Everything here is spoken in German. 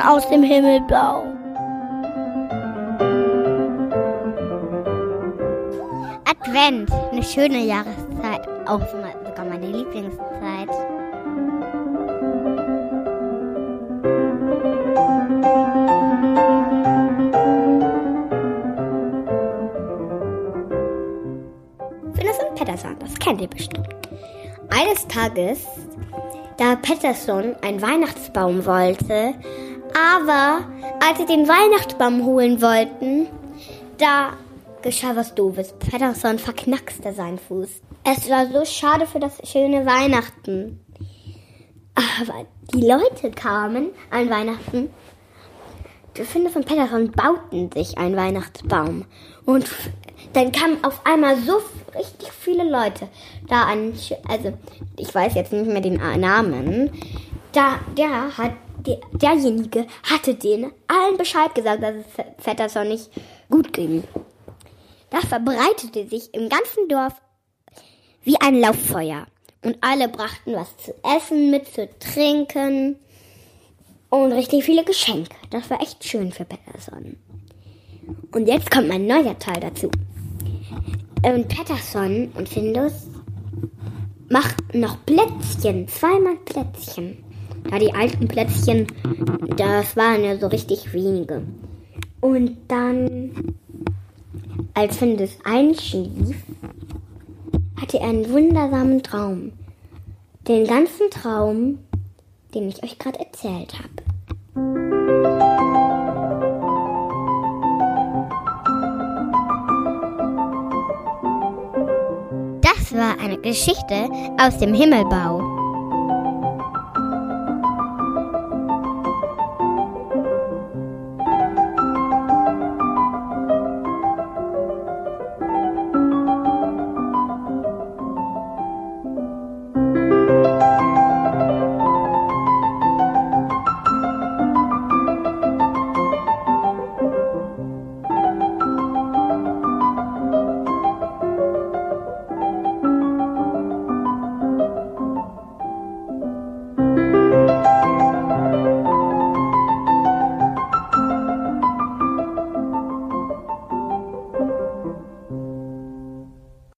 aus dem Himmelbau. Advent, eine schöne Jahreszeit, auch sogar meine Lieblingszeit. Phineas und Patterson, das kennt ihr bestimmt. Eines Tages, da Patterson einen Weihnachtsbaum wollte, aber als sie den Weihnachtsbaum holen wollten, da geschah was Doofes. Patterson verknackste seinen Fuß. Es war so schade für das schöne Weihnachten. Aber die Leute kamen an Weihnachten. Die Finde von Patterson bauten sich einen Weihnachtsbaum. Und dann kamen auf einmal so richtig viele Leute da an. Also, ich weiß jetzt nicht mehr den Namen. Da, der hat, der, derjenige hatte denen allen Bescheid gesagt, dass es Patterson nicht gut ging. Das verbreitete sich im ganzen Dorf wie ein Lauffeuer. Und alle brachten was zu essen mit, zu trinken und richtig viele Geschenke. Das war echt schön für Patterson. Und jetzt kommt mein neuer Teil dazu. Und Patterson und Findus machten noch Plätzchen, zweimal Plätzchen. Da die alten Plätzchen, das waren ja so richtig wenige. Und dann als Findus einschlief, hatte er einen wundersamen Traum. Den ganzen Traum, den ich euch gerade erzählt habe. Das war eine Geschichte aus dem Himmelbau.